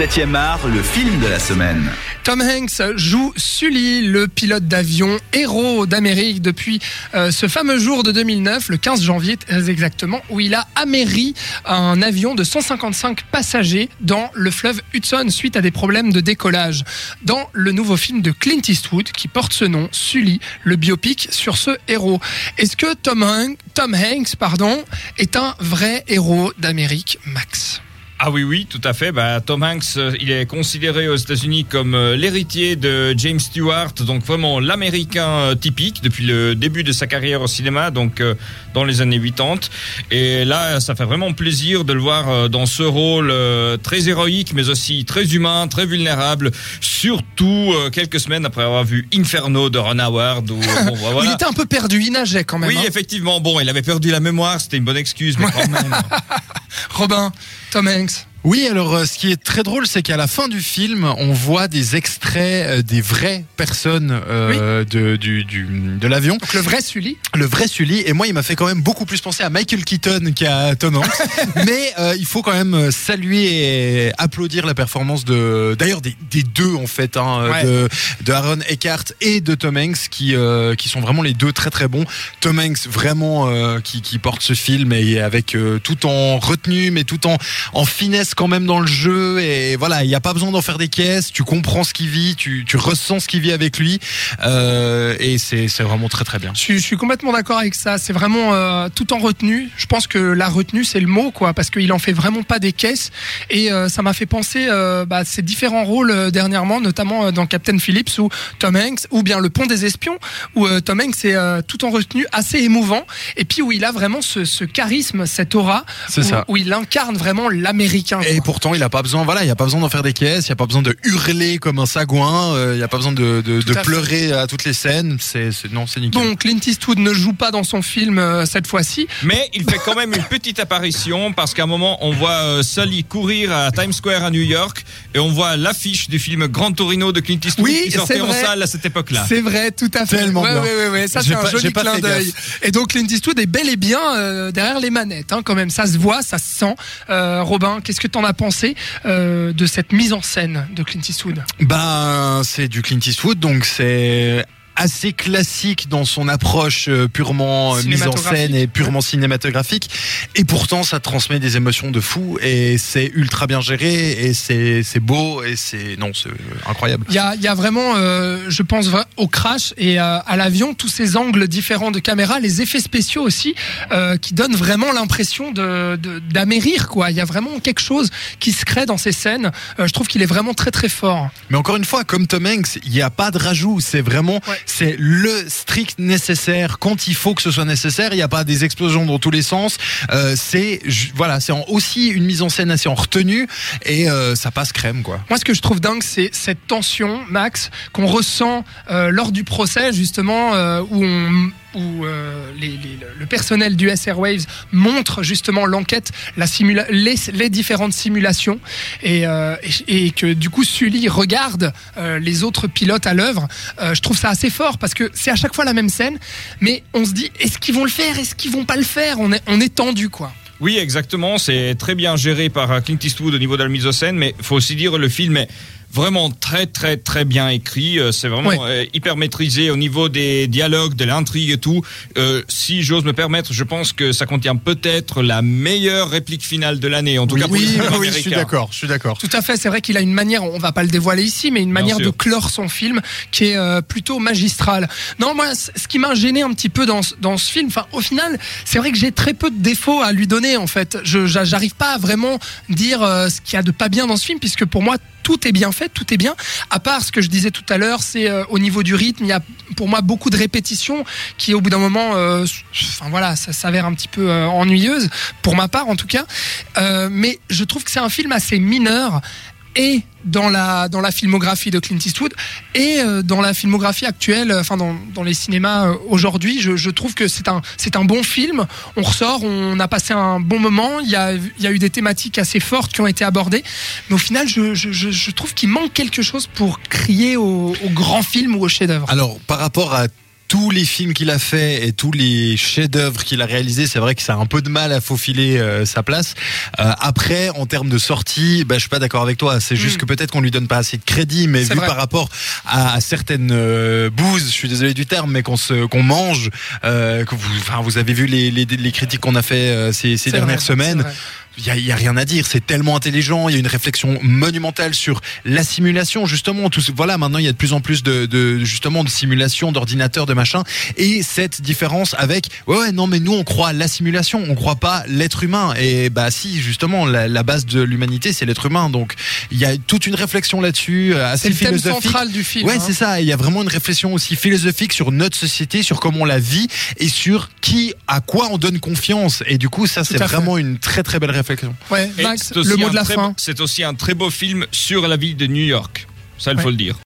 7e art, le film de la semaine. Tom Hanks joue Sully, le pilote d'avion héros d'Amérique depuis euh, ce fameux jour de 2009, le 15 janvier très exactement, où il a améri un avion de 155 passagers dans le fleuve Hudson suite à des problèmes de décollage. Dans le nouveau film de Clint Eastwood qui porte ce nom, Sully, le biopic sur ce héros. Est-ce que Tom, Hanks, Tom Hanks pardon, est un vrai héros d'Amérique, Max? Ah oui, oui, tout à fait. Bah, Tom Hanks, euh, il est considéré aux États-Unis comme euh, l'héritier de James Stewart, donc vraiment l'américain euh, typique depuis le début de sa carrière au cinéma, donc dans les années 80. Et là, ça fait vraiment plaisir de le voir dans ce rôle très héroïque, mais aussi très humain, très vulnérable, surtout quelques semaines après avoir vu Inferno de Ron Howard. Où, bon, voilà. Il était un peu perdu, il nageait quand même. Oui, hein. effectivement. Bon, il avait perdu la mémoire, c'était une bonne excuse, mais quand même. Robin, Tom Hanks. Thanks. Oui, alors euh, ce qui est très drôle, c'est qu'à la fin du film, on voit des extraits euh, des vraies personnes euh, de, du, du, de l'avion. Donc le vrai Sully Le vrai Sully. Et moi, il m'a fait quand même beaucoup plus penser à Michael Keaton qu'à Tom Hanks. Mais il faut quand même saluer et applaudir la performance de, d'ailleurs des, des, deux en fait, hein, de, de, Aaron Eckhart et de Tom Hanks, qui, qui sont vraiment les deux très très bons. Tom Hanks vraiment qui, qui porte ce film et avec tout en retenue, mais tout en, en finesse quand même dans le jeu et voilà, il n'y a pas besoin d'en faire des caisses. Tu comprends ce qu'il vit, tu, tu, ressens ce qu'il vit avec lui euh, et c'est vraiment très très bien. Je, je suis complètement d'accord avec ça. C'est vraiment euh, tout en retenue. Je pense que la retenue c'est le mot quoi, parce qu'il en fait vraiment pas des caisses et euh, ça m'a fait penser bah, ces différents rôles dernièrement, notamment dans Captain Phillips ou Tom Hanks ou bien Le Pont des Espions où Tom Hanks est tout en retenue assez émouvant et puis où il a vraiment ce, ce charisme, cette aura, où, ça. où il incarne vraiment l'américain et pourtant, il a pas besoin, voilà, il a pas besoin d'en faire des caisses, il a pas besoin de hurler comme un sagouin, euh, il a pas besoin de, de, de pleurer à toutes les scènes. C'est, non, c'est nickel. Bon, Clint Eastwood ne joue pas dans son film euh, cette fois-ci. Mais il fait quand même une petite apparition parce qu'à un moment, on voit euh, Sully courir à Times Square à New York et on voit l'affiche du film Grand Torino de Clint Eastwood oui, qui sortait en salle à cette époque-là. C'est vrai, tout à fait. Tellement ouais, bien. Ouais, ouais, ouais, ça c'est un joli clin d'œil. Et donc Clint Eastwood est bel et bien euh, derrière les manettes, hein, quand même. Ça se voit, ça se sent. Euh, Robin, qu'est-ce que t'en as pensé euh, de cette mise en scène de Clint Eastwood? Ben, c'est du Clint Eastwood, donc c'est assez classique dans son approche euh, purement euh, mise en scène et purement cinématographique. Et pourtant, ça transmet des émotions de fou et c'est ultra bien géré et c'est beau et c'est non, c'est incroyable. Il y a, y a vraiment, euh, je pense au crash et à, à l'avion, tous ces angles différents de caméra, les effets spéciaux aussi, euh, qui donnent vraiment l'impression de d'amérir quoi. Il y a vraiment quelque chose qui se crée dans ces scènes. Euh, je trouve qu'il est vraiment très très fort. Mais encore une fois, comme Tom Hanks, il n'y a pas de rajout. C'est vraiment ouais c'est le strict nécessaire quand il faut que ce soit nécessaire. Il n'y a pas des explosions dans tous les sens. Euh, c'est voilà, c'est aussi une mise en scène assez en retenue et euh, ça passe crème quoi. Moi, ce que je trouve dingue, c'est cette tension, Max, qu'on ressent euh, lors du procès justement où on où euh, le personnel du SR Waves montre justement l'enquête, les, différentes simulations, et, euh, et, que du coup Sully regarde euh, les autres pilotes à l'œuvre. Je trouve ça assez fort parce que c'est à chaque fois la même scène, mais on se dit est-ce qu'ils vont le faire, est-ce qu'ils vont pas le faire? On est, on est tendu quoi. Oui, exactement. C'est très bien géré par Clint Eastwood au niveau de la mise en scène, mais faut aussi dire le film est vraiment très très très bien écrit. Euh, c'est vraiment ouais. hyper maîtrisé au niveau des dialogues, de l'intrigue et tout. Euh, si j'ose me permettre, je pense que ça contient peut-être la meilleure réplique finale de l'année. En tout oui, cas, pour oui, le oui, je suis d'accord. Je suis d'accord. Tout à fait. C'est vrai qu'il a une manière, on va pas le dévoiler ici, mais une manière de clore son film qui est euh, plutôt magistrale. Non, moi, ce qui m'a gêné un petit peu dans dans ce film, enfin, au final, c'est vrai que j'ai très peu de défauts à lui donner. En fait, je j'arrive pas à vraiment dire euh, ce qu'il y a de pas bien dans ce film, puisque pour moi tout est bien fait, tout est bien. À part ce que je disais tout à l'heure, c'est euh, au niveau du rythme, il y a pour moi beaucoup de répétitions qui, au bout d'un moment, euh, voilà, ça s'avère un petit peu euh, ennuyeuse pour ma part en tout cas. mais je trouve que c'est un film assez mineur et dans la dans la filmographie de Clint Eastwood et euh, dans la filmographie actuelle enfin dans, dans les cinémas euh, aujourd'hui. Je, trouve que c'est un c'est un bon film. On ressort on a passé un bon moment. Il y a il y a eu des thématiques assez fortes qui ont été abordées. Mais au final je, je, je trouve qu'il manque quelque chose pour crier au, au grand film ou au chef-d'œuvre. Alors par rapport à tous les films qu'il a fait et tous les chefs-d'œuvre qu'il a réalisés, c'est vrai que ça a un peu de mal à faufiler euh, sa place. Euh, après, en termes de sortie, bah, je suis pas d'accord avec toi. C'est juste mm. que peut-être qu'on lui donne pas assez de crédit, mais vu par rapport à, certaines euh, bouses, je suis désolé du terme, mais qu'on se qu'on mange, que vous, enfin, vous avez vu les, les, les critiques qu'on a fait ces, ces dernières semaines il y a, a, rien à dire. C'est tellement intelligent. Il y a une réflexion monumentale sur la simulation, justement. Tout, voilà, maintenant il y a de plus en plus de, de justement de simulation, d'ordinateurs, de machin. Et cette différence avec, ouais, ouais, non, mais nous on croit à la simulation, on croit pas l'être humain. Et bah si, justement, la, la base de l'humanité c'est l'être humain. Donc il y a toute une réflexion là-dessus, euh, assez philosophique. C'est le thème central du film. Ouais, hein. c'est ça. Il y a vraiment une réflexion aussi philosophique sur notre société, sur comment on la vit et sur qui, à quoi on donne confiance. Et du coup, ça c'est vraiment une très très belle réflexion Ouais, le mot de la fin. C'est aussi un très beau film sur la ville de New York. Ça, il faut le dire.